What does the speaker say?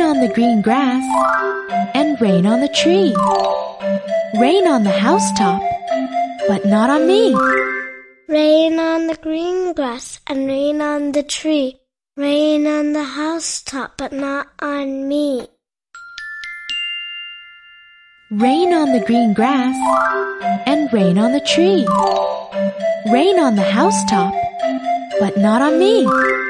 on the green grass and rain on the tree. Rain on the housetop, but not on me. Rain on the green grass and rain on the tree. Rain on the housetop, but not on me. Rain on the green grass and rain on the tree. Rain on the housetop, but not on me.